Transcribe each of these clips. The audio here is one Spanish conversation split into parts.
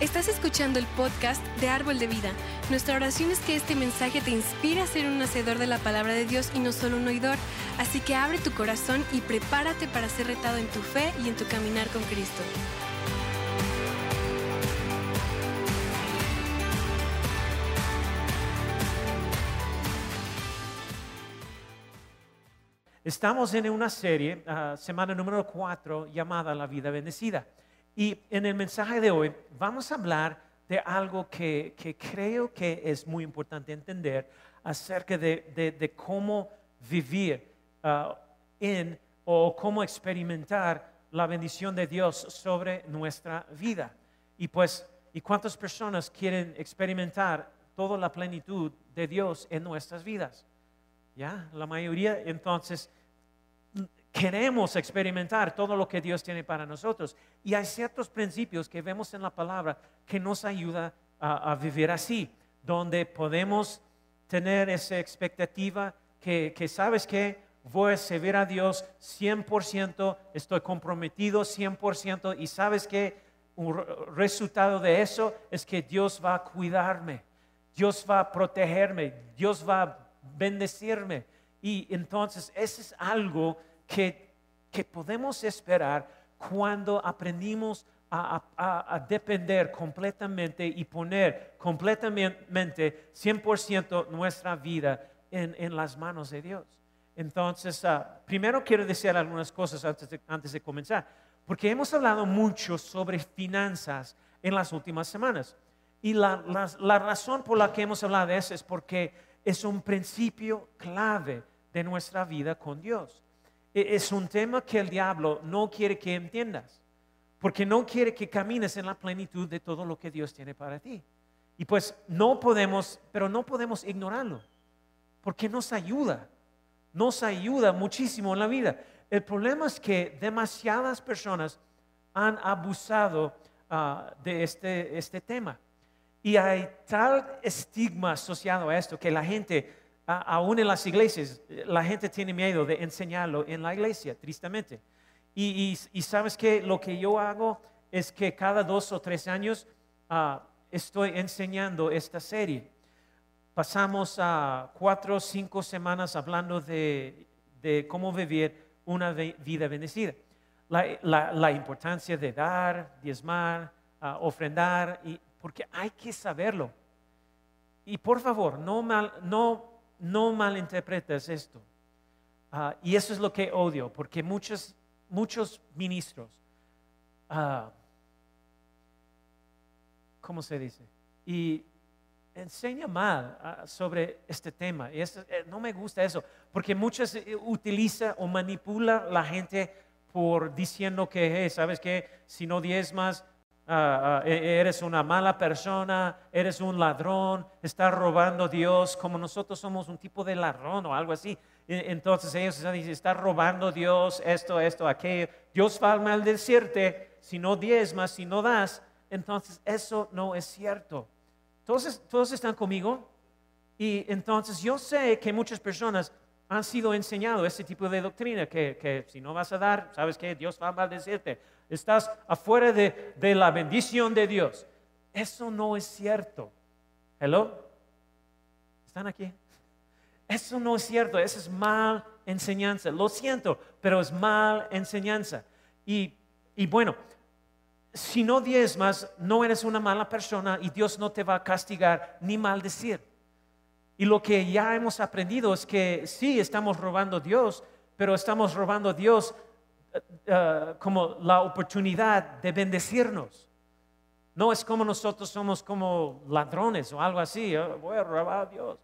Estás escuchando el podcast de Árbol de Vida. Nuestra oración es que este mensaje te inspire a ser un hacedor de la palabra de Dios y no solo un oidor. Así que abre tu corazón y prepárate para ser retado en tu fe y en tu caminar con Cristo. Estamos en una serie, ah, semana número 4, llamada La vida bendecida. Y en el mensaje de hoy vamos a hablar de algo que, creo que es muy importante entender acerca de, cómo vivir uh, en o cómo experimentar la bendición de Dios sobre nuestra vida. Y pues, ¿y cuántas personas quieren experimentar toda la plenitud de Dios en nuestras vidas? ¿Ya? La mayoría, entonces, queremos experimentar todo lo que Dios tiene para nosotros. Y hay ciertos principios que vemos en la palabra que nos ayuda a, vivir así, donde podemos tener esa expectativa que, sabes que voy a servir a Dios 100%, estoy comprometido 100% y sabes que un resultado de eso es que Dios va a cuidarme, Dios va a protegerme, Dios va a bendecirme. Y entonces ese es algo que, podemos esperar cuando aprendimos a, depender completamente y poner completamente 100% nuestra vida en, las manos de Dios. Entonces, ah, primero quiero decir algunas cosas antes de, comenzar, porque hemos hablado mucho sobre finanzas en las últimas semanas. Y la, la razón por la que hemos hablado de eso es porque es un principio clave de nuestra vida con Dios. E, es un tema que el diablo no quiere que entiendas, porque no quiere que camines en la plenitud de todo lo que Dios tiene para ti. Y pues no podemos, pero no podemos ignorarlo, porque nos ayuda, nos ayuda muchísimo en la vida. El problema es que demasiadas personas han abusado ah, de este, este tema. Y hay tal estigma asociado a esto que la gente aún en las iglesias, la gente tiene miedo de enseñarlo en la iglesia, tristemente. Y, sabes que lo que yo hago es que cada dos o tres años ah, estoy enseñando esta serie. Pasamos cuatro o cinco semanas hablando de, cómo vivir una vida bendecida. La, importancia de dar, diezmar, ah, ofrendar, y, porque hay que saberlo. Y por favor, no, mal, no no malinterpretes esto. Ah, y eso es lo que odio, porque muchos, muchos ministros, uh, ¿cómo se dice? Y enseña mal ah, sobre este tema. Y eh, no me gusta eso, porque muchos eh, utiliza o manipula la gente por diciendo que, ¿sabes qué? Si no diezmas, Ah, e, eres una mala persona, eres un ladrón, estás robando a Dios, como nosotros somos un tipo de ladrón o algo así. E, entonces ellos dicen, estás robando a Dios, esto, esto, aquello. Dios va a maldecirte si no diezmas, si no das. Entonces eso no es cierto. Entonces, todos están conmigo. Y entonces yo sé que muchas personas han sido enseñados ese tipo de doctrina, que, que si no vas a dar, sabes que Dios va a maldecirte estás afuera de, la bendición de Dios. Eso no es cierto. Hello? ¿Están aquí? Eso no es cierto, eso es mal enseñanza. Lo siento, pero es mal enseñanza. Y, y bueno, si no diezmas, no eres una mala persona y Dios no te va a castigar ni maldecir. Y lo que ya hemos aprendido es que sí, estamos robando a Dios, pero estamos robando a Dios eh, como la oportunidad de bendecirnos. No es como nosotros somos como ladrones o algo así, oh, voy a Dios.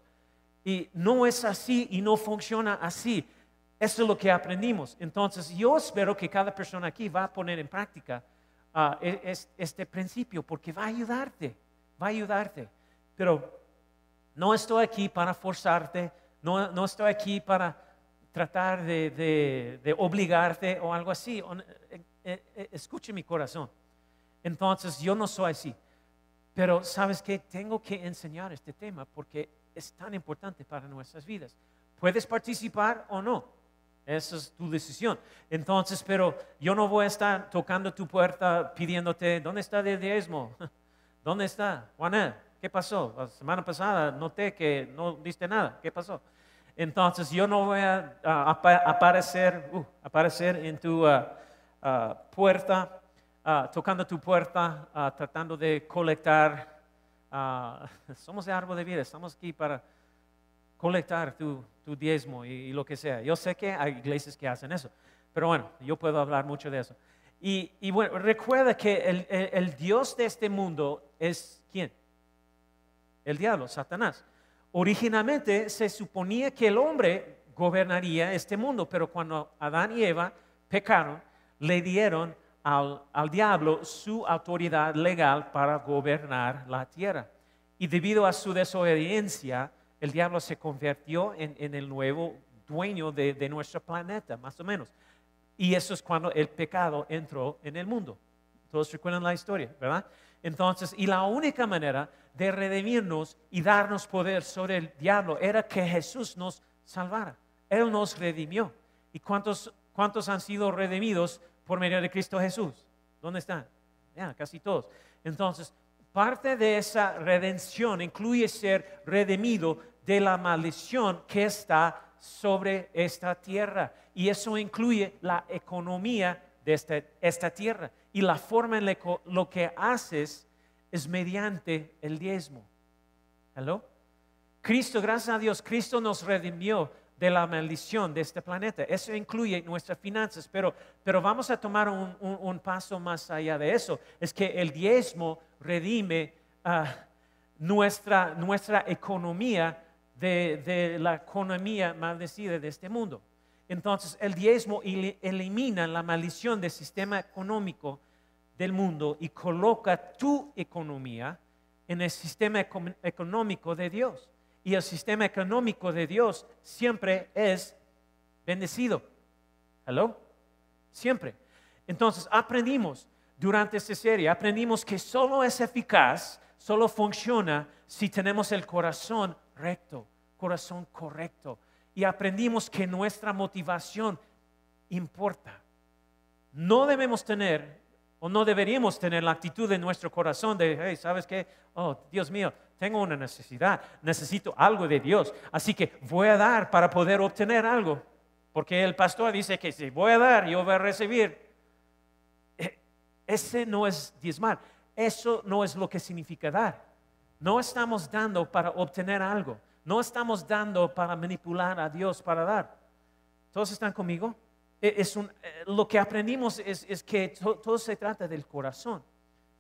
Y no es así y no funciona así. Eso es lo que aprendimos. Entonces yo espero que cada persona aquí va a poner en práctica ah, e, este principio porque va a ayudarte, va a ayudarte. Pero no estoy aquí para forzarte, no, no estoy aquí para tratar de, obligarte o algo así. Eh, eh, eh, escuche mi corazón. Entonces yo no soy así. Pero sabes que tengo que enseñar este tema porque es tan importante para nuestras vidas. Puedes participar o no. Esa es tu decisión. Entonces, pero yo no voy a estar tocando tu puerta pidiéndote, ¿dónde está el diezmo? ¿Dónde está? Juanel, ¿qué pasó? La semana pasada noté que no diste nada. ¿Qué pasó? Entonces yo no voy a apa- aparecer, uh, aparecer en tu ah, ah, puerta, tocando tu puerta, tratando de colectar. somos de árbol de vida, estamos aquí para colectar tu, diezmo y, lo que sea. Yo sé que hay iglesias que hacen eso, pero bueno, yo puedo hablar mucho de eso. Y, bueno, recuerda que el Dios de este mundo es quién? El diablo, Satanás. Originalmente se suponía que el hombre gobernaría este mundo, pero cuando Adán y Eva pecaron, le dieron al, al diablo su autoridad legal para gobernar la tierra. Y debido a su desobediencia, el diablo se convirtió en, en el nuevo dueño de, de nuestro planeta, más o menos. Y eso es cuando el pecado entró en el mundo. Todos recuerdan la historia, ¿verdad? Entonces, y la única manera de redimirnos y darnos poder sobre el diablo era que Jesús nos salvara. Él nos redimió. ¿Y cuántos, cuántos han sido redimidos por medio de Cristo Jesús? ¿Dónde están? Ya, casi todos. Entonces, parte de esa redención incluye ser redimido de la maldición que está sobre esta tierra. Y eso incluye la economía de esta, esta tierra. Y la forma en la lo que haces es mediante el diezmo. ¿Hello? Cristo, gracias a Dios, Cristo nos redimió de la maldición de este planeta. Eso incluye nuestras finanzas, pero, pero vamos a tomar un, un- un paso más allá de eso. Es que el diezmo redime ah, nuestra, nuestra economía de, de la economía maldecida de este mundo. Entonces, el diezmo eli- elimina la maldición del sistema económico del mundo y coloca tu economía en el sistema econ- económico de Dios. Y el sistema económico de Dios siempre es bendecido. ¿Hello? Siempre. Entonces, aprendimos durante esta serie, aprendimos que solo es eficaz, solo funciona si tenemos el corazón recto, corazón correcto. Y aprendimos que nuestra motivación importa. No debemos tener o no deberíamos tener la actitud en nuestro corazón de, hey, ¿sabes qué? Oh, Dios mío, tengo una necesidad, necesito algo de Dios, así que voy a dar para poder obtener algo. Porque el pastor dice que si voy a dar, yo voy a recibir. Eh, Ese no es diezmar, eso no es lo que significa dar. No estamos dando para obtener algo, no estamos dando para manipular a Dios para dar. ¿Todos están conmigo? E- Es eh, lo que aprendimos es, que to- todo se trata del corazón,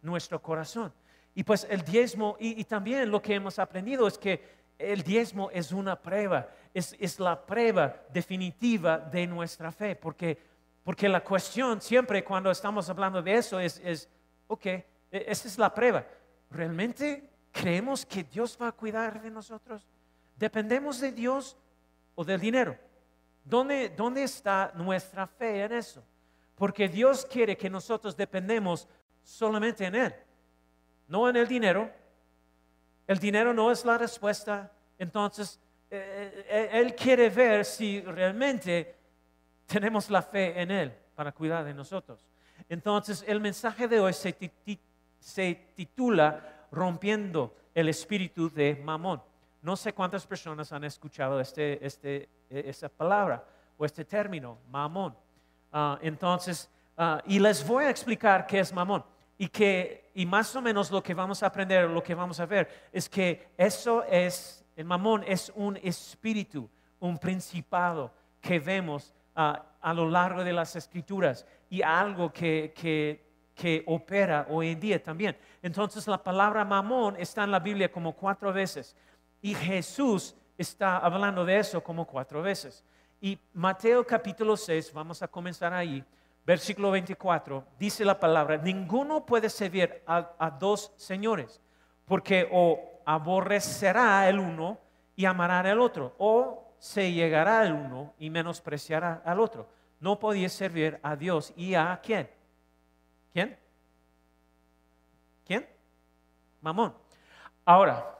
nuestro corazón. Y pues el diezmo, y, también lo que hemos aprendido es que el diezmo es una prueba, es, es la prueba definitiva de nuestra fe, porque, porque la cuestión siempre cuando estamos hablando de eso es, es, ok, e- esa es la prueba. ¿Realmente creemos que Dios va a cuidar de nosotros? ¿Dependemos de Dios o del dinero? ¿Dónde, ¿Dónde está nuestra fe en eso? Porque Dios quiere que nosotros dependemos solamente en Él, no en el dinero. El dinero no es la respuesta. Entonces, eh, eh, Él quiere ver si realmente tenemos la fe en Él para cuidar de nosotros. Entonces, el mensaje de hoy se, se titula Rompiendo el espíritu de Mamón. No sé cuántas personas han escuchado este, este, eh, esa palabra o este término, mamón. Ah, entonces, ah, y les voy a explicar qué es mamón. Y que, y más o menos lo que vamos a aprender, lo que vamos a ver, es que eso es, el mamón es un espíritu, un principado que vemos ah, a lo largo de las escrituras y algo que, que, que opera hoy en día también. Entonces la palabra mamón está en la Biblia como cuatro veces y Jesús está hablando de eso como cuatro veces. Y Mateo capítulo 6, vamos a comenzar ahí, versículo 24, dice la palabra, ninguno puede servir a, dos señores, porque o aborrecerá el uno y amará el otro, o se llegará al uno y menospreciará al otro. No podía servir a Dios y a quién? ¿Quién? ¿Quién? Mamón. Ahora,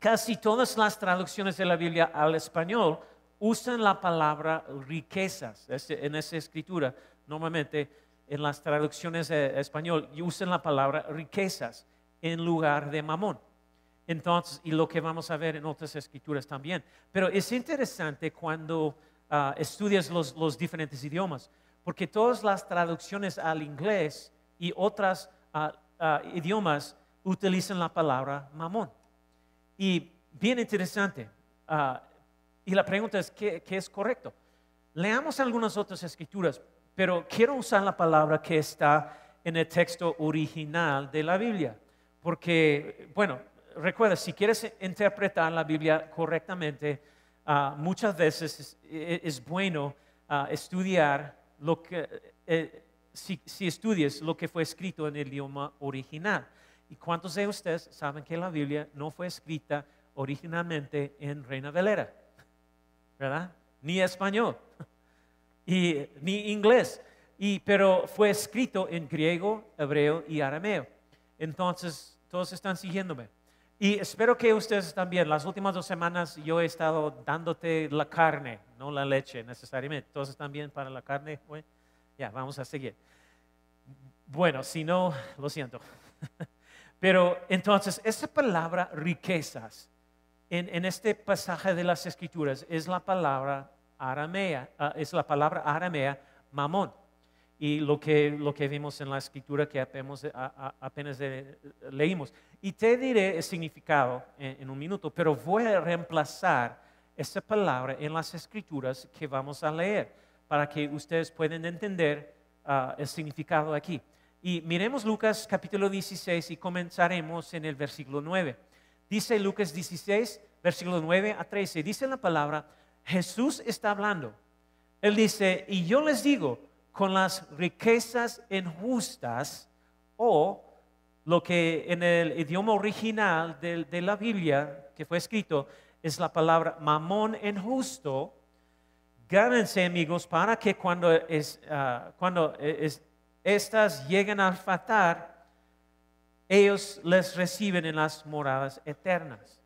casi todas las traducciones de la Biblia al español usan la palabra riquezas en esa escritura. Normalmente en las traducciones de español y usan la palabra riquezas. en lugar de mamón. Entonces, y lo que vamos a ver en otras escrituras también. Pero es interesante cuando ah, estudias los, los, diferentes idiomas, porque todas las traducciones al inglés y otros ah, ah, idiomas utilizan la palabra mamón. Y bien interesante. y la pregunta es, ¿qué, ¿qué es correcto? Leamos algunas otras escrituras, pero quiero usar la palabra que está en el texto original de la Biblia, porque, bueno, recuerda, si quieres interpretar la Biblia correctamente, ah, muchas veces es, bueno ah, estudiar lo que, eh, si, si estudias lo que fue escrito en el idioma original. ¿Y cuántos de ustedes saben que la Biblia no fue escrita originalmente en Reina Valera? ¿Verdad? Ni español, y, ni inglés, y, pero fue escrito en griego, hebreo y arameo. Entonces, todos están siguiéndome. Y espero que ustedes también, las últimas dos semanas yo he estado dándote la carne, no la leche necesariamente. Están bien para la carne. ya, vamos a seguir. Bueno, si no, lo siento. Pero entonces, esa palabra riquezas en, en, este pasaje de las Escrituras es la palabra aramea, ah, es la palabra aramea mamón y lo que, lo que vimos en la escritura que apenas, apenas leímos. Y te diré el significado en, un minuto, pero voy a reemplazar esa palabra en las escrituras que vamos a leer para que ustedes puedan entender ah, el significado aquí. Y miremos Lucas capítulo 16 y comenzaremos en el versículo 9. Dice Lucas 16, versículo 9 a 13, dice la palabra, Jesús está hablando. Él dice, y yo les digo, con las riquezas injustas o lo que en el idioma original de, la Biblia que fue escrito es la palabra mamón injusto. Gánense amigos para que cuando, es, ah, cuando estas lleguen a faltar, ellos les reciben en las moradas eternas.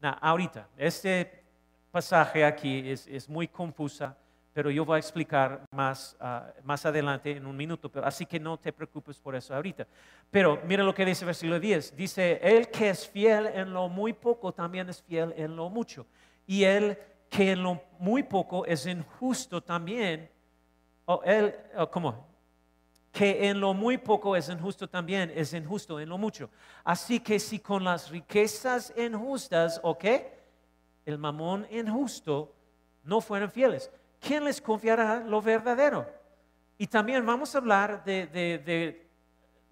ahorita, este pasaje aquí es, es muy confusa pero yo voy a explicar más, ah, más adelante en un minuto, pero, así que no te preocupes por eso ahorita. Pero mira lo que dice el versículo 10, dice, el que es fiel en lo muy poco también es fiel en lo mucho, y el que en lo muy poco es injusto también, o él, ¿cómo? Que en lo muy poco es injusto también, es injusto en lo mucho. Así que si con las riquezas injustas, ¿ok? El mamón injusto no fueron fieles ¿quién les confiará lo verdadero? Y también vamos a hablar de,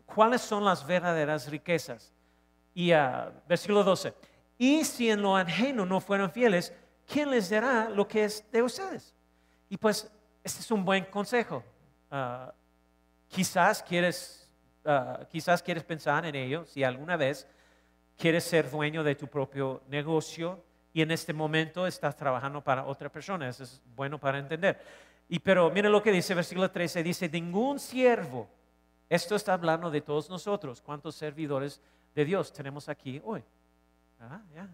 cuáles son las verdaderas riquezas. Y uh, versículo 12. Y si en lo ajeno no fueron fieles, ¿quién les dará lo que es de ustedes? Y pues, este es un buen consejo. Ah, quizás, quieres, ah, quizás quieres pensar en ello, si alguna vez quieres ser dueño de tu propio negocio, y en este momento estás trabajando para otra persona. Eso es bueno para entender. Y pero miren lo que dice versículo 13, dice, ningún siervo, esto está hablando de todos nosotros, ¿cuántos servidores de Dios tenemos aquí hoy? Ah, ya,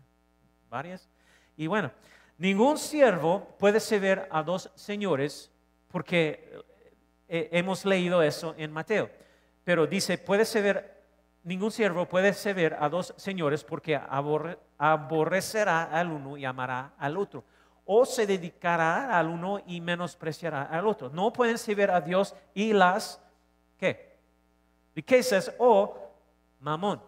varias. Y bueno, ningún siervo puede servir a dos señores, porque eh, hemos leído eso en Mateo, pero dice, puede servir ningún siervo puede servir a dos señores porque aborrecerá al uno y amará al otro. O se dedicará al uno y menospreciará al otro. No pueden servir a Dios y las, ¿qué? Riquezas o mamón.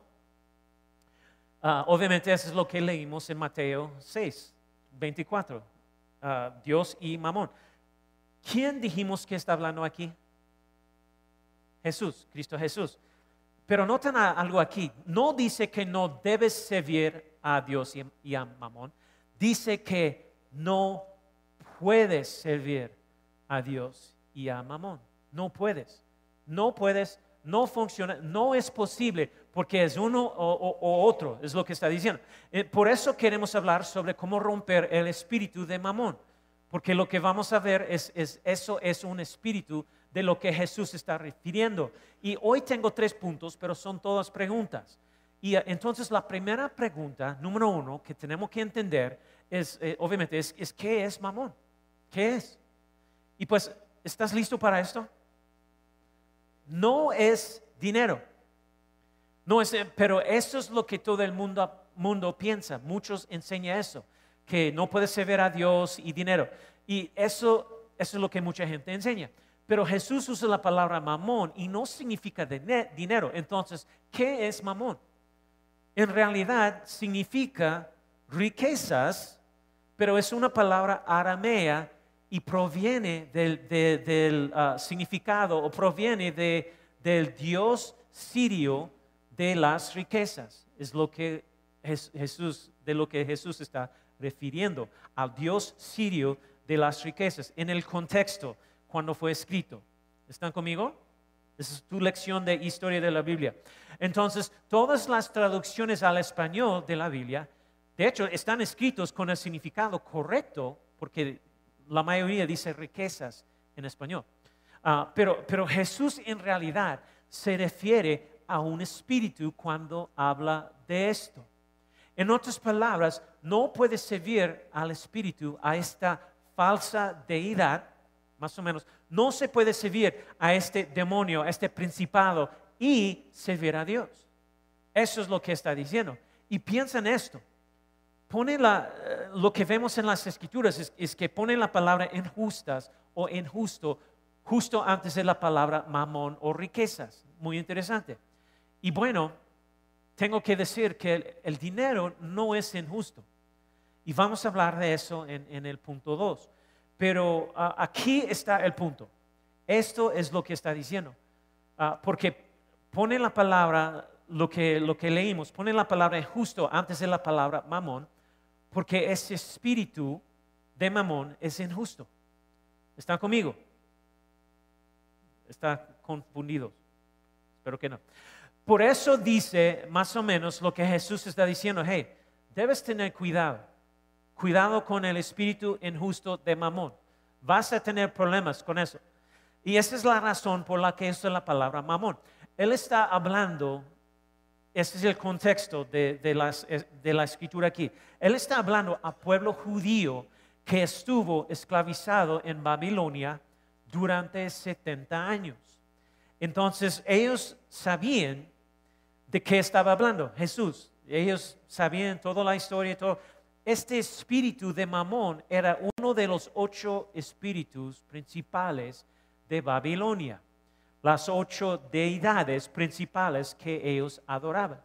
Ah, obviamente eso es lo que leímos en Mateo 6, 24. Ah, Dios y mamón. ¿Quién dijimos que está hablando aquí? Jesús, Cristo Jesús. Pero noten algo aquí. No dice que no debes servir a Dios y a Mamón. Dice que no puedes servir a Dios y a Mamón. No puedes. No puedes. No funciona. No es posible porque es uno o, otro. Es lo que está diciendo. Eh, por eso queremos hablar sobre cómo romper el espíritu de Mamón. Porque lo que vamos a ver es, es eso es un espíritu de lo que Jesús está refiriendo. Y hoy tengo tres puntos, pero son todas preguntas. Y eh, entonces la primera pregunta, número uno, que tenemos que entender es, eh, obviamente, es, es, ¿qué es mamón? ¿Qué es? Y pues, ¿estás listo para esto? No es dinero. No es, eh, pero eso es lo que todo el mundo, mundo piensa. Muchos enseñan eso, que no puedes servir a Dios y dinero. Y eso, eso es lo que mucha gente enseña. Pero Jesús usa la palabra mamón y no significa dinero. Entonces, ¿qué es mamón? En realidad significa riquezas, pero es una palabra aramea y proviene del, ah, significado o proviene del Dios sirio de las riquezas. Es lo que Jesús, de lo que Jesús está refiriendo, al Dios sirio de las riquezas, en el contexto cuando fue escrito. ¿Están conmigo? Esa es tu lección de historia de la Biblia. Entonces, todas las traducciones al español de la Biblia, de hecho, están escritos con el significado correcto, porque la mayoría dice riquezas en español. Ah, pero, pero Jesús en realidad se refiere a un espíritu cuando habla de esto. En otras palabras, no puede servir al espíritu, a esta falsa deidad, más o menos, no se puede servir a este demonio, a este principado y servir a Dios. Eso es lo que está diciendo. Y piensa en esto. Pone la, eh, lo que vemos en las escrituras es, es que pone la palabra injustas o injusto justo antes de la palabra mamón o riquezas. Muy interesante. Y bueno, tengo que decir que el, dinero no es injusto. Y vamos a hablar de eso en, el punto 2. Pero ah, aquí está el punto. Esto es lo que está diciendo. Ah, porque pone la palabra, lo que, lo que leímos, pone la palabra injusto antes de la palabra mamón, porque ese espíritu de mamón es injusto. ¿Están conmigo? ¿Están confundidos? Espero que no. Por eso dice más o menos lo que Jesús está diciendo, hey, debes tener cuidado, cuidado con el espíritu injusto de Mamón. Vas a tener problemas con eso. Y esa es la razón por la que usa la palabra Mamón. Él está hablando, ese es el contexto de, de la escritura aquí. Él está hablando a pueblo judío que estuvo esclavizado en Babilonia durante 70 años. Entonces ellos sabían de qué estaba hablando Jesús. Ellos sabían toda la historia, todo. Este espíritu de Mamón era uno de los ocho espíritus principales de Babilonia, las ocho deidades principales que ellos adoraban.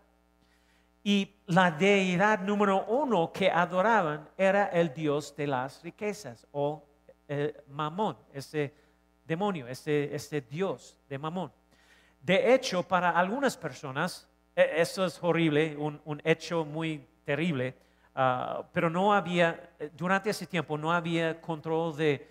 Y la deidad número uno que adoraban era el Dios de las riquezas o Mamón, ese demonio, ese, ese Dios de Mamón. De hecho, para algunas personas, e, eso es horrible, un, hecho muy terrible, ah, pero no había, durante ese tiempo no había control de,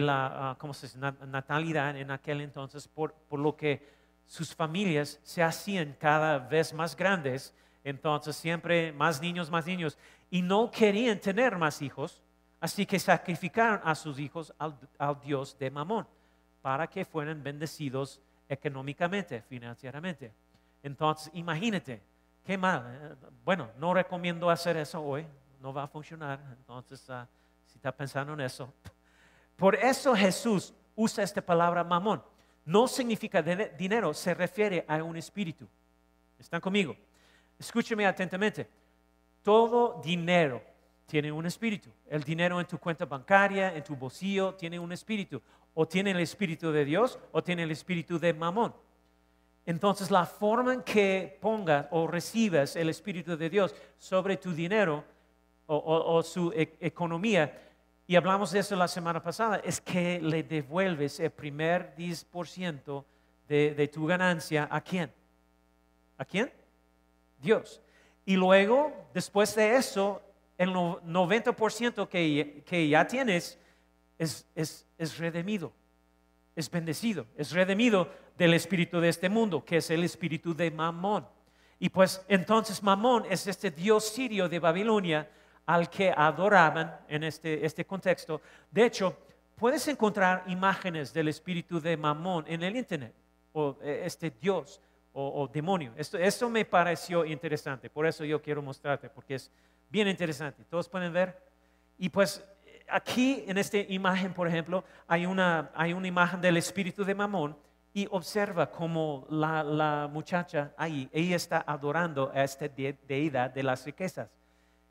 la ah, ¿cómo se dice? natalidad en aquel entonces, por, lo que sus familias se hacían cada vez más grandes, entonces siempre más niños, más niños, y no querían tener más hijos, así que sacrificaron a sus hijos al, al Dios de Mamón para que fueran bendecidos económicamente, financieramente. Entonces, imagínate, qué mal. Eh, bueno, no recomiendo hacer eso hoy, no va a funcionar. Entonces, ah, si está pensando en eso. Por eso Jesús usa esta palabra mamón. No significa dinero, se refiere a un espíritu. ¿Están conmigo? Escúcheme atentamente. Todo dinero tiene un espíritu. El dinero en tu cuenta bancaria, en tu bolsillo, tiene un espíritu. O tiene el espíritu de Dios o tiene el espíritu de mamón. Entonces la forma en que pongas o recibes el Espíritu de Dios sobre tu dinero o, su e, economía, y hablamos de eso la semana pasada, es que le devuelves el primer 10% de, de tu ganancia a quién? ¿A quién? Dios. Y luego, después de eso, el 90% que, que ya tienes es, es, es redimido, es bendecido, es redimido del espíritu de este mundo, que es el espíritu de Mamón. Y pues entonces Mamón es este dios sirio de Babilonia al que adoraban en este, este contexto. De hecho, puedes encontrar imágenes del espíritu de Mamón en el Internet, o eh, este dios o, demonio. Esto, esto me pareció interesante, por eso yo quiero mostrarte, porque es bien interesante. Todos pueden ver. Y pues aquí en esta imagen, por ejemplo, hay una, hay una imagen del espíritu de Mamón y observa cómo la, la muchacha ahí, ella está adorando a esta de- deidad de las riquezas.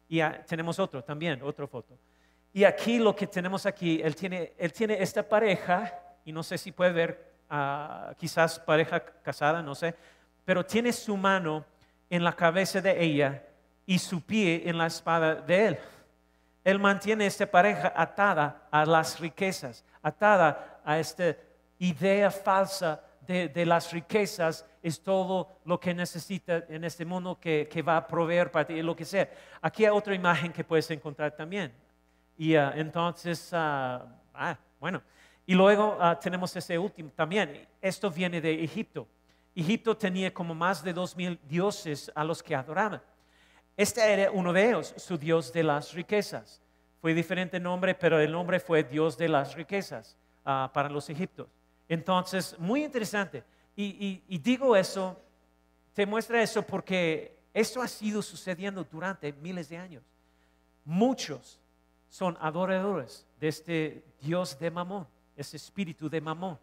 Y ah, tenemos otro también, otra foto. Y aquí lo que tenemos aquí, él tiene, él tiene esta pareja, y no sé si puede ver, ah, quizás pareja casada, no sé, pero tiene su mano en la cabeza de ella y su pie en la espada de él. Él mantiene esta pareja atada a las riquezas, atada a esta idea falsa de, de las riquezas, es todo lo que necesita en este mundo que, que va a proveer para ti, lo que sea. Aquí hay otra imagen que puedes encontrar también. Y ah, entonces, ah, ah, bueno, y luego ah, tenemos ese último también. Esto viene de Egipto. Egipto tenía como más de dos mil dioses a los que adoraban. Este era uno de ellos, su Dios de las riquezas. Fue diferente nombre, pero el nombre fue Dios de las riquezas para los egipcios. Entonces, muy interesante. Y, digo eso, te muestra eso porque esto ha sido sucediendo durante miles de años. Muchos son adoradores de este Dios de Mamón, ese espíritu de Mamón.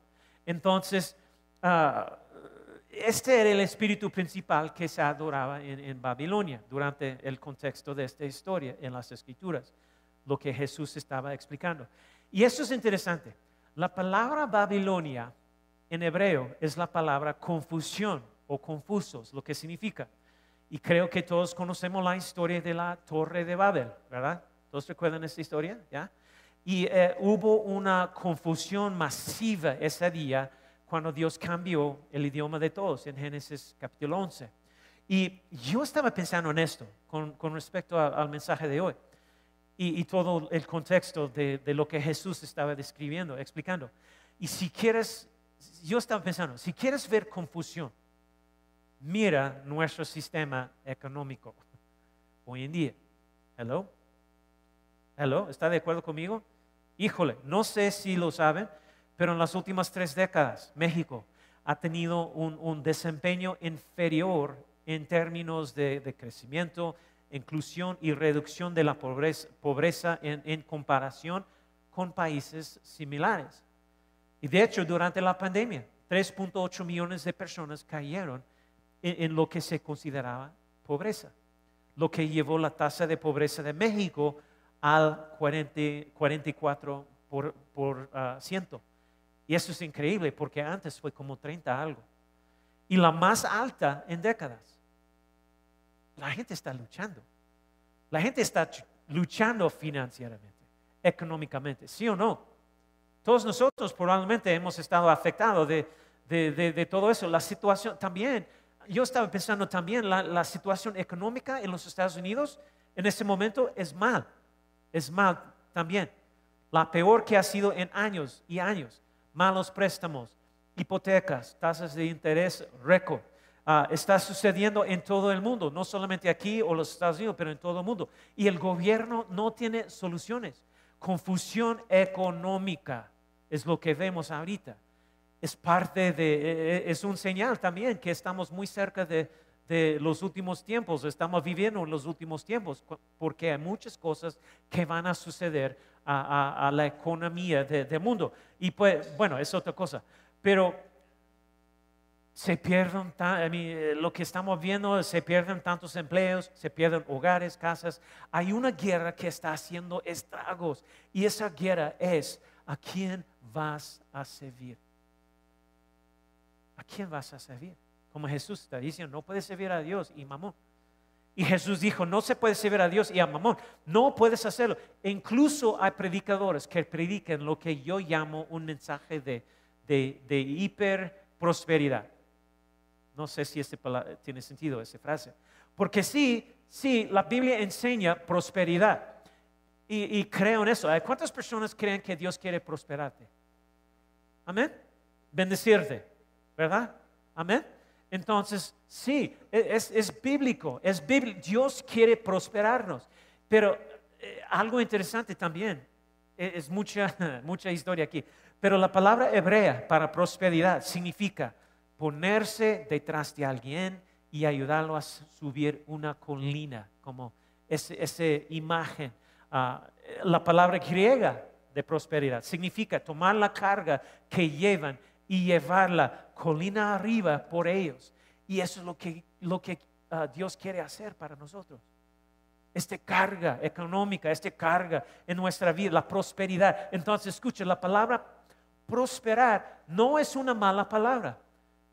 Entonces, ah, este era el espíritu principal que se adoraba en, en Babilonia durante el contexto de esta historia en las escrituras, lo que Jesús estaba explicando. Y esto es interesante. La palabra Babilonia en hebreo es la palabra confusión o confusos, lo que significa. Y creo que todos conocemos la historia de la Torre de Babel, ¿verdad? ¿Todos recuerdan esta historia? ¿Ya? Y eh, hubo una confusión masiva ese día cuando Dios cambió el idioma de todos en Génesis capítulo 11. Y yo estaba pensando en esto con, respecto al mensaje de hoy y, y todo el contexto de, de lo que Jesús estaba describiendo, explicando. Y si quieres, yo estaba pensando, si quieres ver confusión, mira nuestro sistema económico hoy en día. Hello? Hello, ¿está de acuerdo conmigo? Híjole, no sé si lo saben, pero en las últimas tres décadas México ha tenido un, un desempeño inferior en términos de, de crecimiento, inclusión y reducción de la pobreza, pobreza en, en comparación con países similares. Y de hecho, durante la pandemia, 3.8 millones de personas cayeron en, en lo que se consideraba pobreza, lo que llevó la tasa de pobreza de México al 40 44 por, por ah, ciento. Y eso es increíble porque antes fue como 30 algo. Y la más alta en décadas. La gente está luchando. La gente está ch- luchando financieramente, económicamente, ¿sí o no? Todos nosotros probablemente hemos estado afectados de, de- de- de todo eso. La situación también, yo estaba pensando también, la, la situación económica en los Estados Unidos en este momento es mal, es mal también. La peor que ha sido en años y años. Malos préstamos, hipotecas, tasas de interés récord. Ah, está sucediendo en todo el mundo, no solamente aquí o los Estados Unidos, pero en todo el mundo. Y el gobierno no tiene soluciones. Confusión económica es lo que vemos ahorita. Es parte de, eh, eh, es un señal también que estamos muy cerca de, de los últimos tiempos, estamos viviendo en los últimos tiempos, porque hay muchas cosas que van a suceder a, a- a la economía de- del mundo. Y pues, bueno, es otra cosa. Pero se pierden, eh, lo que estamos viendo, se pierden tantos empleos, se pierden hogares, casas. Hay una guerra que está haciendo estragos y esa guerra es a quién vas a servir. ¿A quién vas a servir? Como Jesús está diciendo, no puedes servir a Dios y mamón. Y Jesús dijo, no se puede servir a Dios y a mamón. No puedes hacerlo. Incluso hay predicadores que predican lo que yo llamo un mensaje de, de, de hiperprosperidad. No sé si este tiene sentido esa frase. Porque sí, sí, la Biblia enseña prosperidad. Y, creo en eso. ¿Hay ¿Cuántas personas creen que Dios quiere prosperarte? Amén. Bendecirte, ¿verdad? Amén. Entonces, sí, e- es, es bíblico, es bíblico. Dios quiere prosperarnos. Pero eh, algo interesante también, e- es mucha, mucha historia aquí, pero la palabra hebrea para prosperidad significa ponerse detrás de alguien y ayudarlo a subir una colina, como esa imagen. Ah, la palabra griega de prosperidad significa tomar la carga que llevan y llevarla colina arriba por ellos. Y eso es lo que, lo que ah, Dios quiere hacer para nosotros. Esta carga económica, esta carga en nuestra vida, la prosperidad. Entonces, escucha, la palabra prosperar no es una mala palabra,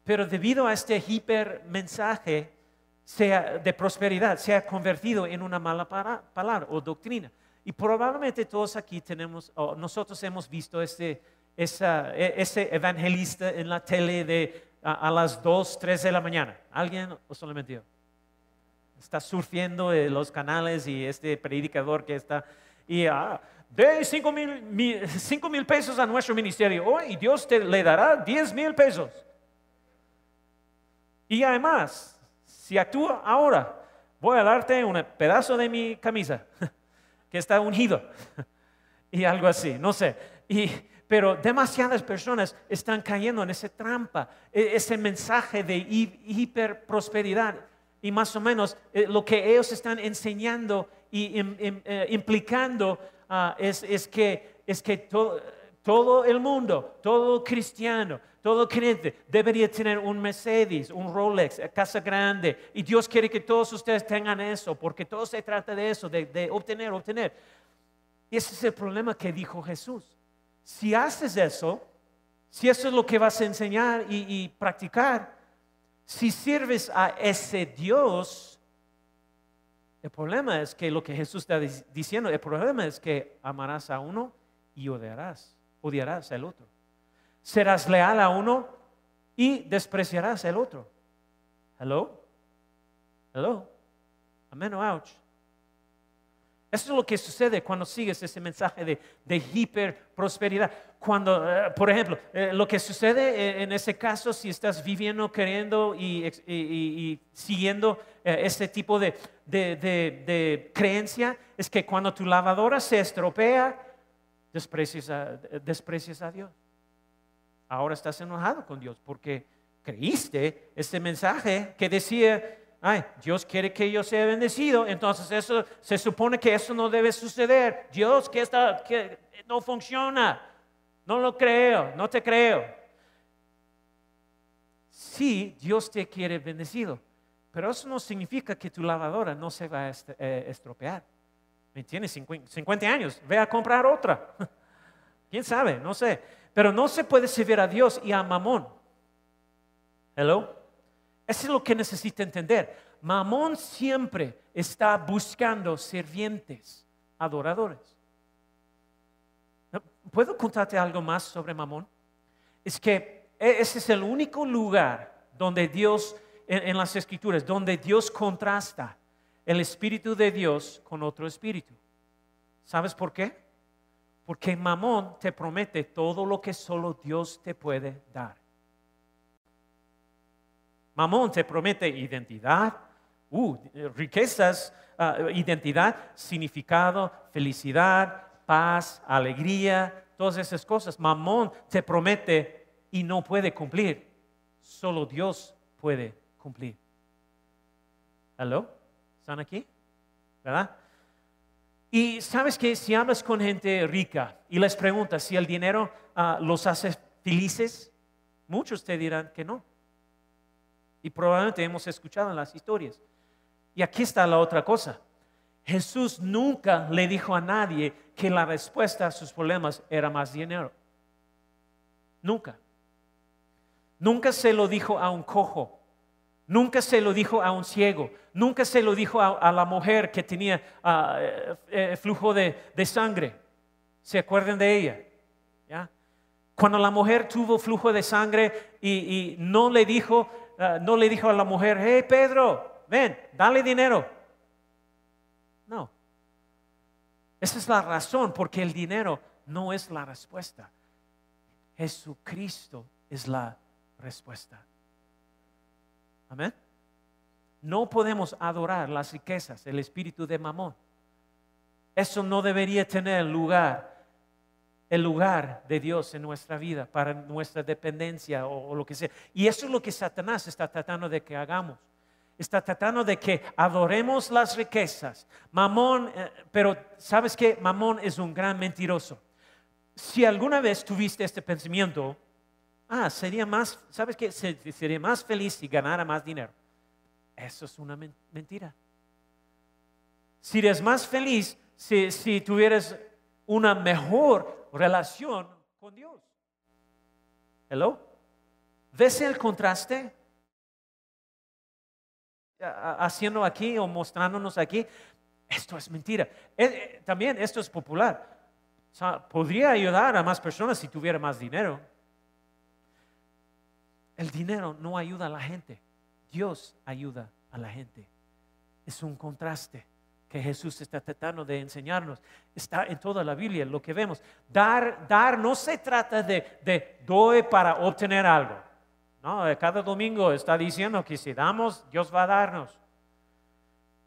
pero debido a este hiper mensaje sea, de prosperidad, se ha convertido en una mala palabra o doctrina. Y probablemente todos aquí tenemos, o nosotros hemos visto este, e, ese evangelista en la tele de a, las 2, 3 de la mañana. ¿Alguien o solamente yo? Está surfiendo los canales y este predicador que está, y ah, de 5 mil, pesos a nuestro ministerio oh, y Dios te le dará 10 mil pesos. Y además, si actúa ahora, voy a darte un pedazo de mi camisa que está ungido y algo así, no sé. Y, pero demasiadas personas están cayendo en esa trampa, e, ese mensaje de hiperprosperidad. Y más o menos eh, lo que ellos están enseñando y eh, implicando ah, es, que, es que todo el mundo, todo cristiano, todo creyente debería tener un Mercedes, un Rolex, casa grande. Y Dios quiere que todos ustedes tengan eso, porque todo se trata de eso, de, obtener, obtener. Y ese es el problema que dijo Jesús. Si haces eso, si eso es lo que vas a enseñar y, practicar, si sirves a ese Dios, el problema es que lo que Jesús está diciendo, el problema es que amarás a uno y odiarás, odiarás al otro. Serás leal a uno y despreciarás al otro. Hello? Hello? Amen o ouch? Eso es lo que sucede cuando sigues ese mensaje de, de hiperprosperidad. Cuando, eh, por ejemplo, eh, lo que sucede eh, en ese caso, si estás viviendo, queriendo y, siguiendo ese tipo de, de, creencia, es que cuando tu lavadora se estropea, desprecias desprecias a Dios. Ahora estás enojado con Dios porque creíste ese mensaje que decía, ay, Dios quiere que yo sea bendecido, entonces eso se supone que eso no debe suceder. Dios que está que no funciona. No lo creo, no te creo. Sí, Dios te quiere bendecido, pero eso no significa que tu lavadora no se va a eh, estropear. ¿Me entiendes? 50 años, ve a comprar otra. ¿Quién sabe? No sé. Pero no se puede servir a Dios y a Mamón. Hello. Eso es lo que necesita entender. Mamón siempre está buscando sirvientes, adoradores. ¿Puedo contarte algo más sobre Mamón? Es que e, ese es el único lugar donde Dios, en, las escrituras, donde Dios contrasta el Espíritu de Dios con otro espíritu. ¿Sabes por qué? Porque Mamón te promete todo lo que solo Dios te puede dar. Mamón te promete identidad, uh, riquezas, ah, identidad, significado, felicidad, paz, alegría, todas esas cosas. Mamón te promete y no puede cumplir. Solo Dios puede cumplir. ¿Aló? ¿Están aquí? ¿Verdad? Y sabes que si hablas con gente rica y les preguntas si el dinero ah, los hace felices, muchos te dirán que no. Y probablemente hemos escuchado en las historias. Y aquí está la otra cosa. Jesús nunca le dijo a nadie que la respuesta a sus problemas era más dinero. Nunca. Nunca se lo dijo a un cojo. Nunca se lo dijo a un ciego. Nunca se lo dijo a, la mujer que tenía ah, eh, eh, flujo de, sangre. ¿Se acuerdan de ella? Cuando la mujer tuvo flujo de sangre y no le dijo, Ah, no le dijo a la mujer, hey Pedro, ven, dale dinero. No. Esa es la razón porque el dinero no es la respuesta. Jesucristo es la respuesta. Amén. No podemos adorar las riquezas, el espíritu de Mamón. Eso no debería tener lugar el lugar de Dios en nuestra vida, para nuestra dependencia o, lo que sea. Y eso es lo que Satanás está tratando de que hagamos. Está tratando de que adoremos las riquezas. Mamón, eh, pero ¿sabes qué? Mamón es un gran mentiroso. Si alguna vez tuviste este pensamiento, ah, sería más, ¿sabes qué? Sería más feliz si ganara más dinero. Eso es una mentira. Serías más feliz si, si tuvieras una mejor relación con Dios. Hello? ¿Ves el contraste? Haciendo aquí o mostrándonos aquí, esto es mentira. Eh, eh, también esto es popular. podría ayudar a más personas si tuviera más dinero. El dinero no ayuda a la gente. Dios ayuda a la gente. Es un contraste que Jesús está tratando de enseñarnos. Está en toda la Biblia lo que vemos. Dar, dar no se trata de, doy para obtener algo. No, cada domingo está diciendo que si damos, Dios va a darnos.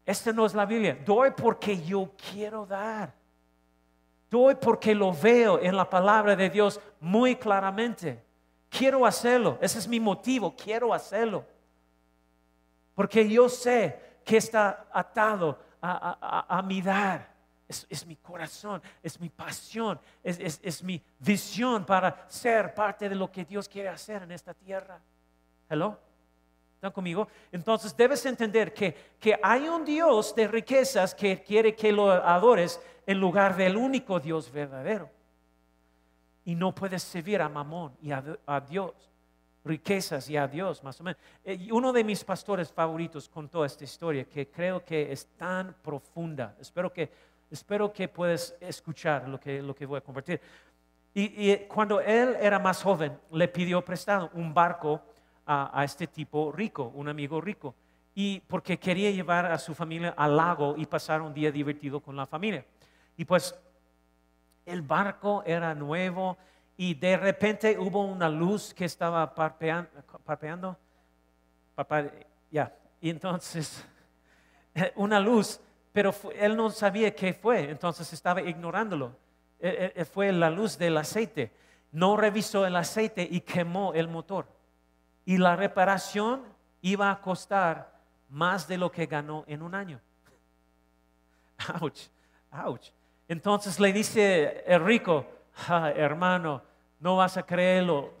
Esta no es la Biblia. Doy porque yo quiero dar. Doy porque lo veo en la palabra de Dios muy claramente. Quiero hacerlo. Ese es mi motivo. Quiero hacerlo. Porque yo sé que está atado a, mi dar. Es, mi corazón, es mi pasión, es, es, mi visión para ser parte de lo que Dios quiere hacer en esta tierra. Hello. ¿Están conmigo? Entonces debes entender que, que hay un Dios de riquezas que quiere que lo adores en lugar del único Dios verdadero. Y no puedes servir a Mamón y a, Dios, riquezas y a Dios, más o menos. Eh, uno de mis pastores favoritos contó esta historia que creo que es tan profunda. Espero que, espero que puedas escuchar lo que, lo que voy a compartir. Y, y cuando él era más joven, le pidió prestado un barco a, este tipo rico, un amigo rico, y porque quería llevar a su familia al lago y pasar un día divertido con la familia. Y pues el barco era nuevo y de repente hubo una luz que estaba parpeando, ya, y entonces una luz, pero él no sabía qué fue, entonces estaba ignorándolo. E, e, fue la luz del aceite. No revisó el aceite y quemó el motor y la reparación iba a costar más de lo que ganó en un año. Ouch, ouch. Entonces le dice el rico, hermano, no vas a creerlo,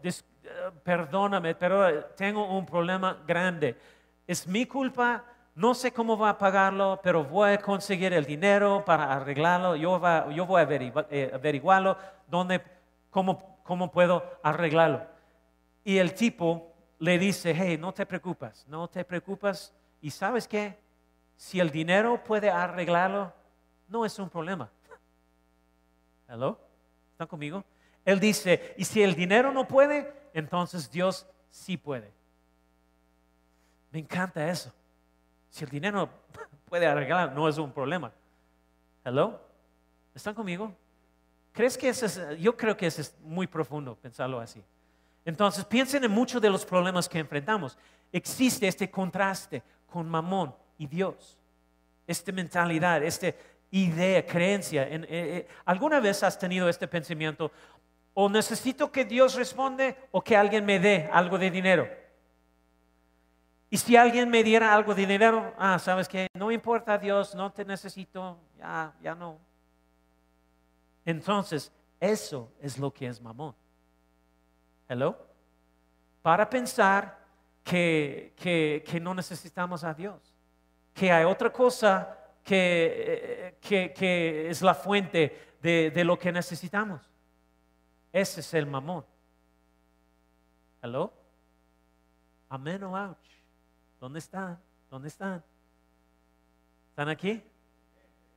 perdóname, pero tengo un problema grande. Es mi culpa, no sé cómo va a pagarlo, pero voy a conseguir el dinero para arreglarlo. Yo, voy a eh, averiguarlo, dónde, cómo, cómo puedo arreglarlo. Y el tipo le dice, hey, no te preocupes, no te preocupes. Y sabes qué? Si el dinero puede arreglarlo, no es un problema. ¿Hello? ¿Están conmigo? Él dice, y si el dinero no puede, entonces Dios sí puede. Me encanta eso. Si el dinero puede arreglar, no es un problema. ¿Hello? ¿Están conmigo? ¿Crees que eso es, yo creo que eso es muy profundo pensarlo así. Entonces piensen en muchos de los problemas que enfrentamos. Existe este contraste con Mamón y Dios. Esta mentalidad, esta idea, creencia. Eh, eh, ¿Alguna vez has tenido este pensamiento? O necesito que Dios responde o que alguien me dé algo de dinero. Y si alguien me diera algo de dinero, ah, sabes que no importa Dios, no te necesito, ya, ya no. Entonces, eso es lo que es mamón. Hello. Para pensar que, que, no necesitamos a Dios, que hay otra cosa que, que, es la fuente de, de, lo que necesitamos. Ese es el mamón. Hello. Amén o ouch. ¿Dónde están? ¿Dónde están? ¿Están aquí?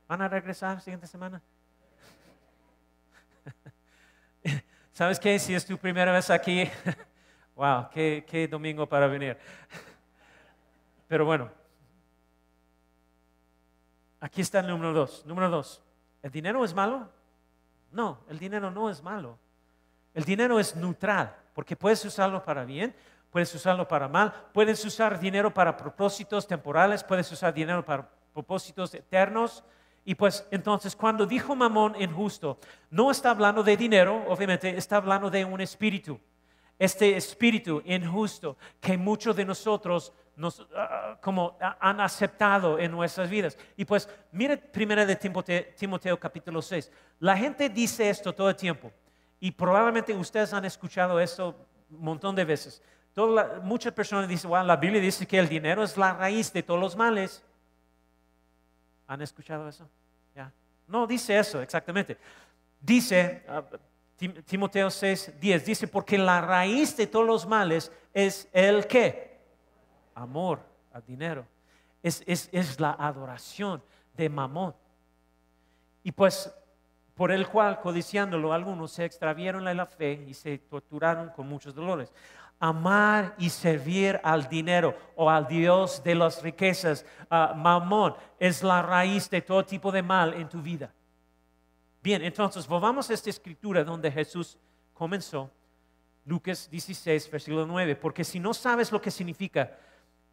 ¿Van a regresar la siguiente semana? ¿Sabes qué? Si es tu primera vez aquí, wow, qué, domingo para venir. Pero bueno, aquí está el número dos. Número dos, ¿el dinero es malo? No, el dinero no es malo. El dinero es neutral, porque puedes usarlo para bien, puedes usarlo para mal, puedes usar dinero para propósitos temporales, puedes usar dinero para propósitos eternos. Y pues entonces cuando dijo Mamón injusto, no está hablando de dinero, obviamente está hablando de un espíritu. Este espíritu injusto que muchos de nosotros nos, ah, como han aceptado en nuestras vidas. Y pues mire primera de Timoteo, capítulo 6. La gente dice esto todo el tiempo. Y probablemente ustedes han escuchado esto un montón de veces. muchas personas dicen, bueno, la Biblia dice que el dinero es la raíz de todos los males. ¿Han escuchado eso? ¿Ya? No dice eso exactamente. Dice, ah, Timoteo 6, 10, dice, porque la raíz de todos los males es el qué? Amor al dinero. Es, es, es la adoración de mamón. Y pues por el cual, codiciándolo, algunos se extravieron de la fe y se torturaron con muchos dolores. Amar y servir al dinero o al Dios de las riquezas, mamón, es la raíz de todo tipo de mal en tu vida. Bien, entonces volvamos a esta escritura donde Jesús comenzó, Lucas 16, versículo 9, porque si no sabes lo que significa,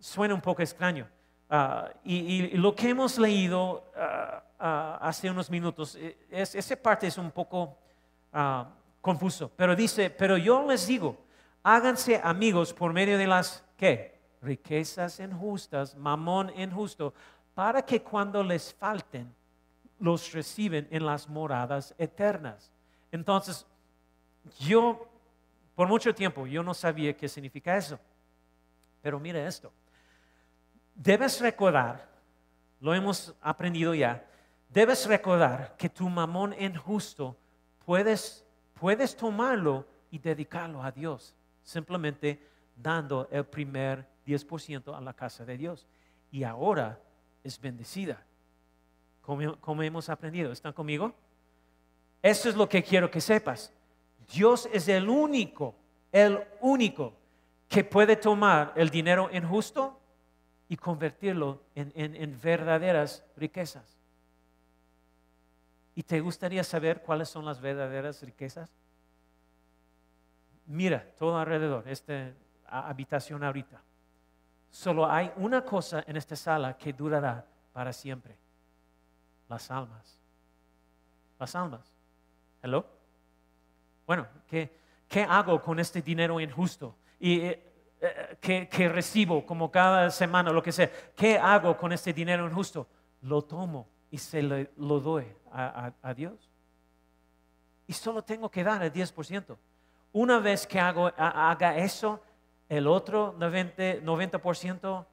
suena un poco extraño. Ah, y, lo que hemos leído ah, ah, hace unos minutos, eh, es, esa parte es un poco confuso, pero dice, pero yo les digo, háganse amigos por medio de las, ¿qué? Riquezas injustas, mamón injusto, para que cuando les falten, los reciben en las moradas eternas. Entonces, yo, por mucho tiempo, yo no sabía qué significa eso. Pero mire esto debes recordar, lo hemos aprendido ya, debes recordar que tu mamón injusto puedes, puedes tomarlo y dedicarlo a Dios, simplemente dando el primer 10% a la casa de Dios. Y ahora es bendecida, como, como hemos aprendido. ¿Están conmigo? Eso es lo que quiero que sepas. Dios es el único, el único que puede tomar el dinero injusto y convertirlo en, verdaderas riquezas. ¿Y te gustaría saber cuáles son las verdaderas riquezas? Mira todo alrededor, esta habitación ahorita. Solo hay una cosa en esta sala que durará para siempre. Las almas. Las almas. ¿Hello? Bueno, ¿qué, qué hago con este dinero injusto? Y eh, que, recibo como cada semana, lo que sea, ¿qué hago con este dinero injusto? Lo tomo y se lo, doy a, Dios. Y solo tengo que dar el 10%. Una vez que hago, haga eso, el otro 90%, 90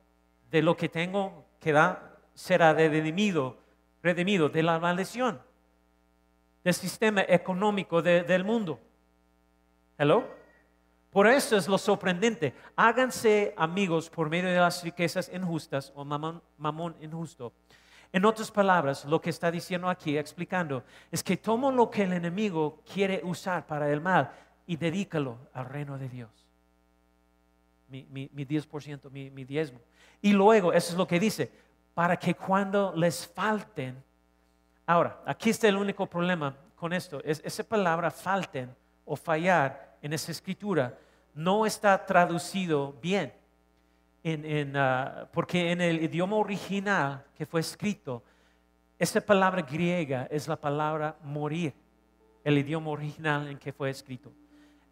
de lo que tengo que dar será redimido, redimido de la maldición del sistema económico del mundo. ¿Hello? Por eso es lo sorprendente. Háganse amigos por medio de las riquezas injustas o mamón, injusto. En otras palabras, lo que está diciendo aquí, explicando, es que toma lo que el enemigo quiere usar para el mal y dedícalo al reino de Dios. Mi, mi, mi 10%, mi, mi diezmo. Y luego, eso es lo que dice, para que cuando les falten, ahora, aquí está el único problema con esto, es esa palabra falten o fallar en esa escritura no está traducido bien, ah, porque en el idioma original que fue escrito, esa palabra griega es la palabra morir, el idioma original en que fue escrito.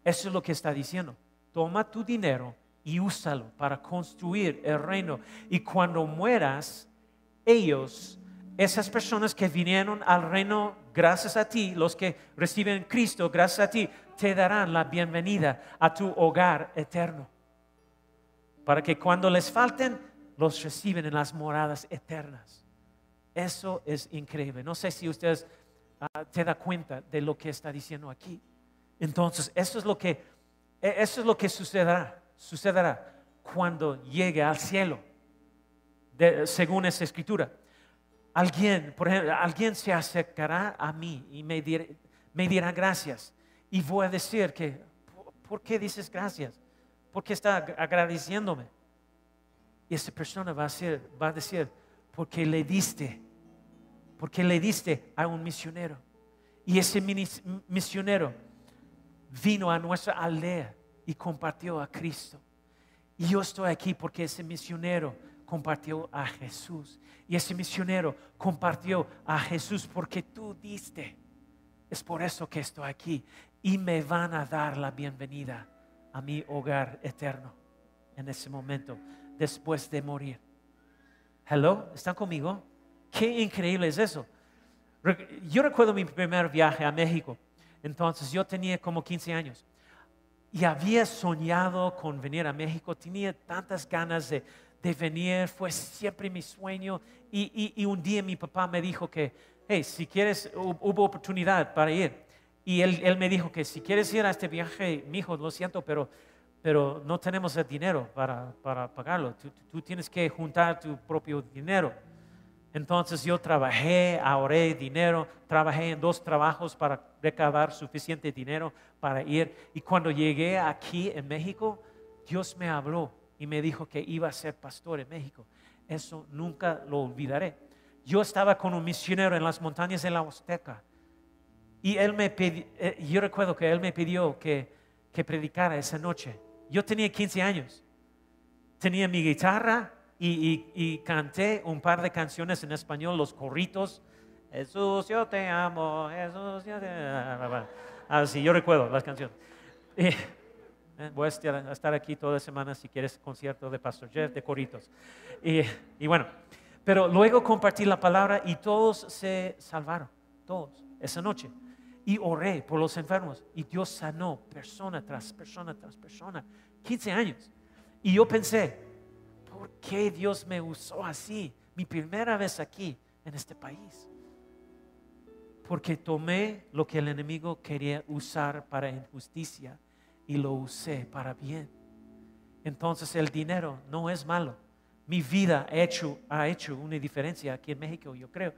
Eso es lo que está diciendo. Toma tu dinero y úsalo para construir el reino. Y cuando mueras, ellos, esas personas que vinieron al reino gracias a ti, los que reciben Cristo gracias a ti, te darán la bienvenida a tu hogar eterno. Para que cuando les falten, los reciben en las moradas eternas. Eso es increíble. No sé si ustedes uh, te dan cuenta de lo que está diciendo aquí. Entonces, eso es lo que, e, eso es lo que sucederá, sucederá cuando llegue al cielo, según esa escritura. Alguien, por ejemplo, alguien se acercará a mí y me, me dirá gracias. Y voy a decir que, ¿por qué dices gracias? ¿Por qué está agradeciéndome? Y esa persona va a, decir, va a decir, porque le diste, porque le diste a un misionero. Y ese misionero vino a nuestra aldea y compartió a Cristo. Y yo estoy aquí porque ese misionero compartió a Jesús. Y ese misionero compartió a Jesús porque tú diste. Es por eso que estoy aquí y me van a dar la bienvenida a mi hogar eterno en ese momento, después de morir. Hello, ¿están conmigo? Qué increíble es eso. Yo recuerdo mi primer viaje a México. Entonces yo tenía como 15 años. y había soñado con venir a México, tenía tantas ganas de, venir, fue siempre mi sueño. Y, y, un día mi papá me dijo que, hey, si quieres, hubo oportunidad para ir. Y él, me dijo que si quieres ir a este viaje, mi hijo, lo siento, pero, pero no tenemos el dinero para, para pagarlo. Tú, tienes que juntar tu propio dinero. Entonces yo trabajé, ahorré dinero, trabajé en dos trabajos para recabar suficiente dinero para ir. Y cuando llegué aquí en México, Dios me habló y me dijo que iba a ser pastor en México. Eso nunca lo olvidaré. Yo estaba con un misionero en las montañas de la Azteca y él me eh, yo recuerdo que él me pidió que, predicara esa noche. Yo tenía 15 años. Tenía mi guitarra, y, canté un par de canciones en español, los corritos. Jesús, yo te amo, Jesús, yo te amo. Así, yo recuerdo las canciones. Eh, voy a estar aquí toda la semana si quieres concierto de Pastor Jeff de corritos. Y, y bueno, pero luego compartí la palabra y todos se salvaron, todos, esa noche. Y oré por los enfermos y Dios sanó persona tras persona tras persona. 15 años. Y yo pensé, ¿por qué Dios me usó así? Mi primera vez aquí, en este país. Porque tomé lo que el enemigo quería usar para injusticia y lo usé para bien. Entonces el dinero no es malo. Mi vida ha hecho, ha hecho una diferencia aquí en México, yo creo.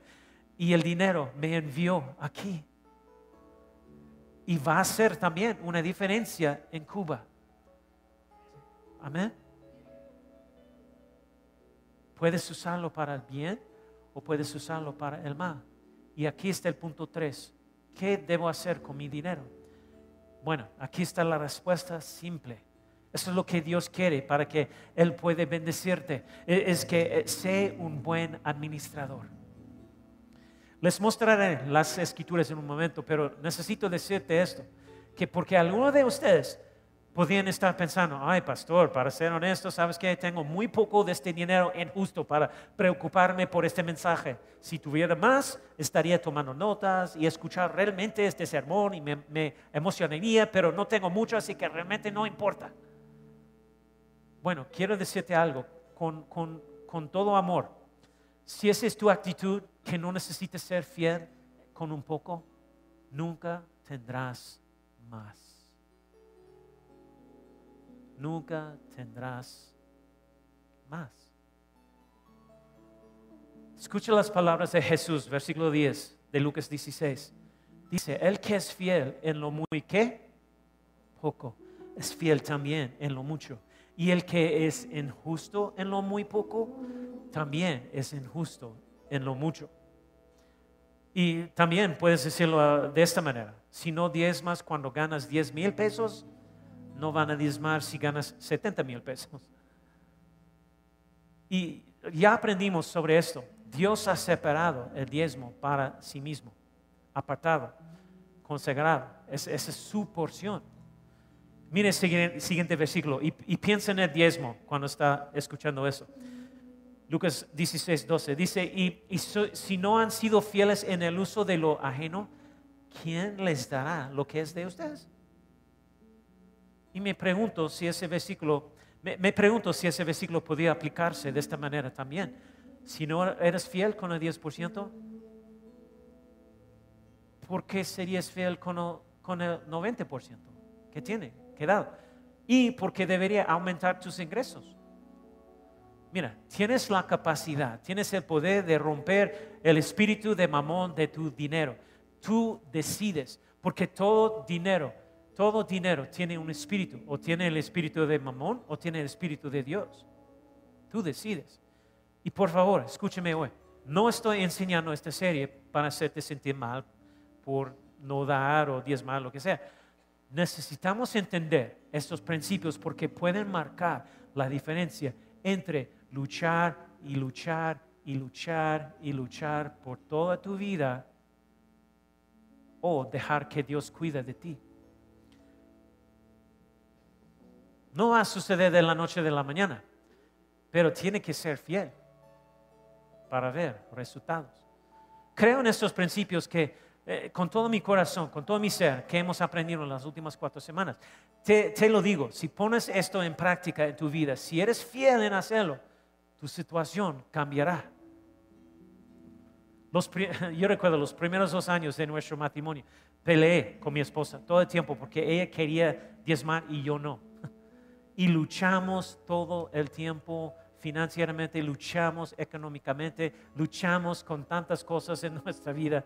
Y el dinero me envió aquí. Y va a hacer también una diferencia en Cuba. Amén. Puedes usarlo para el bien o puedes usarlo para el mal. Y aquí está el punto 3. ¿Qué debo hacer con mi dinero? Bueno, aquí está la respuesta simple. Eso es lo que Dios quiere para que Él pueda bendecirte. E, es que eh, sé un buen administrador. Les mostraré las escrituras en un momento, pero necesito decirte esto, que porque alguno de ustedes podían estar pensando, ay pastor, para ser honesto, sabes que tengo muy poco de este dinero injusto para preocuparme por este mensaje. Si tuviera más, estaría tomando notas y escuchar realmente este sermón y me, emocionaría, pero no tengo mucho, así que realmente no importa. Bueno, quiero decirte algo con, con todo amor. Si esa es tu actitud, que no necesites ser fiel con un poco, nunca tendrás más nunca tendrás más. Escucha las palabras de Jesús, versículo 10 de Lucas 16. Dice, el que es fiel en lo muy que poco, es fiel también en lo mucho. Y el que es injusto en lo muy poco, también es injusto en lo mucho. Y también puedes decirlo de esta manera, si no diezmas cuando ganas 10 mil pesos, no van a diezmar si ganas 70 mil pesos. Y ya aprendimos sobre esto. Dios ha separado el diezmo para sí mismo, apartado, consagrado. esa es su porción. Mire el siguiente, versículo y, piensa en el diezmo cuando está escuchando eso. Lucas 16, 12 dice, y, si no han sido fieles en el uso de lo ajeno, ¿quién les dará lo que es de ustedes? Y me pregunto si ese versículo, me, pregunto si ese versículo podía aplicarse de esta manera también. Si no eres fiel con el 10%, ¿por qué serías fiel con el, con el 90% que tiene, que dado? Y porque debería aumentar tus ingresos. Mira, tienes la capacidad, tienes el poder de romper el espíritu de mamón de tu dinero. Tú decides, porque todo dinero todo dinero tiene un espíritu, o tiene el espíritu de Mamón o tiene el espíritu de Dios. Tú decides. Y por favor, escúcheme hoy. No estoy enseñando esta serie para hacerte sentir mal por no dar o diezmar, lo que sea. Necesitamos entender estos principios porque pueden marcar la diferencia entre luchar y luchar y luchar y luchar por toda tu vida o dejar que Dios cuida de ti. No va a suceder de la noche de la mañana, pero tiene que ser fiel para ver resultados. Creo en estos principios que eh, con todo mi corazón, con todo mi ser, que hemos aprendido en las últimas cuatro semanas. Te, te lo digo, si pones esto en práctica en tu vida, si eres fiel en hacerlo, tu situación cambiará. Yo recuerdo los primeros dos años de nuestro matrimonio, peleé con mi esposa todo el tiempo porque ella quería diezmar y yo no. Y luchamos todo el tiempo financieramente, luchamos económicamente, luchamos con tantas cosas en nuestra vida.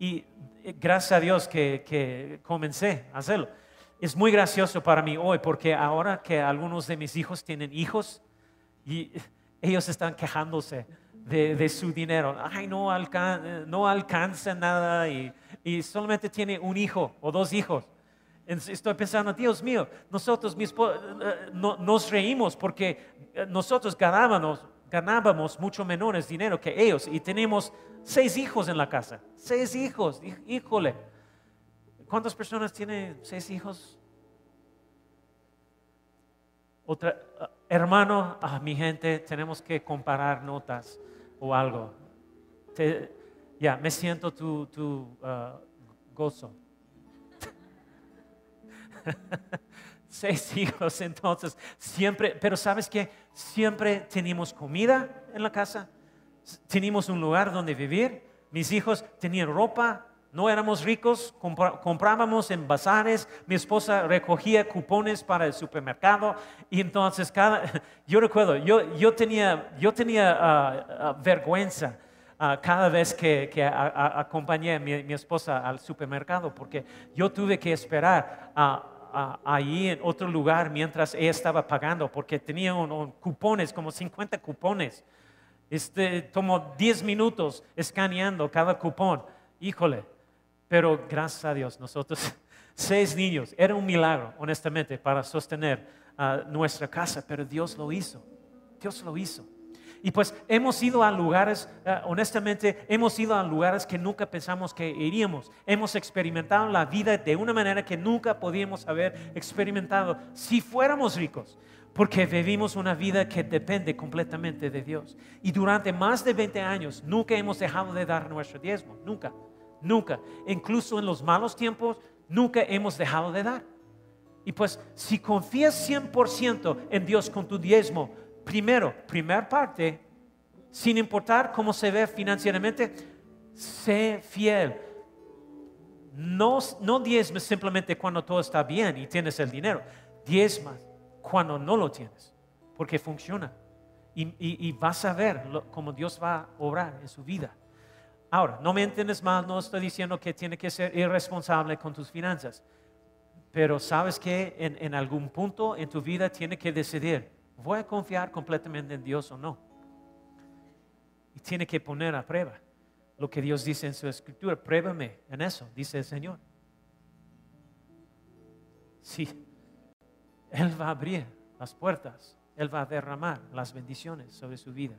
Y eh, gracias a Dios que, que comencé a hacerlo. Es muy gracioso para mí hoy porque ahora que algunos de mis hijos tienen hijos y ellos están quejándose de, su dinero. Ay, no, alca- no alcanza nada y, y solamente tiene un hijo o dos hijos. Estoy pensando, Dios mío, nosotros mi espo- eh, no- nos reímos porque eh, nosotros ganábamos, ganábamos mucho menores dinero que ellos y tenemos seis hijos en la casa. Seis hijos, Hí- híjole. ¿Cuántas personas tienen seis hijos? Otra, hermano, ah, mi gente, tenemos que comparar notas o algo. Ya, me siento tu, tu ah, gozo. Seis hijos, entonces, siempre, pero ¿sabes qué? Siempre teníamos comida en la casa, teníamos un lugar donde vivir, mis hijos tenían ropa, no éramos ricos, comprábamos en bazares, mi esposa recogía cupones para el supermercado y entonces cada, yo recuerdo, yo, yo tenía, yo tenía ah, ah, vergüenza ah, cada vez que, que acompañé a mi, esposa al supermercado porque yo tuve que esperar a a- ahí en otro lugar mientras ella estaba pagando, porque tenía un- un cupones, como 50 cupones. Este, tomó 10 minutos escaneando cada cupón. Híjole, pero gracias a Dios, nosotros, seis niños, era un milagro, honestamente, para sostener ah, nuestra casa, pero Dios lo hizo. Dios lo hizo. Y pues hemos ido a lugares, eh, honestamente, hemos ido a lugares que nunca pensamos que iríamos. Hemos experimentado la vida de una manera que nunca podíamos haber experimentado si fuéramos ricos, porque vivimos una vida que depende completamente de Dios. Y durante más de 20 años nunca hemos dejado de dar nuestro diezmo, nunca, nunca. Incluso en los malos tiempos, nunca hemos dejado de dar. Y pues si confías 100% en Dios con tu diezmo, primero, primer parte, sin importar cómo se ve financieramente, sé fiel. No, no diezmes simplemente cuando todo está bien y tienes el dinero. Diezmas cuando no lo tienes, porque funciona. Y, vas a ver cómo Dios va a obrar en su vida. Ahora, no me entiendes mal, no estoy diciendo que tiene que ser irresponsable con tus finanzas. Pero sabes que en, algún punto en tu vida tiene que decidir, ¿voy a confiar completamente en Dios o no? Y tiene que poner a prueba lo que Dios dice en su escritura. Pruébame en eso, dice el Señor. Sí, Él va a abrir las puertas, Él va a derramar las bendiciones sobre su vida.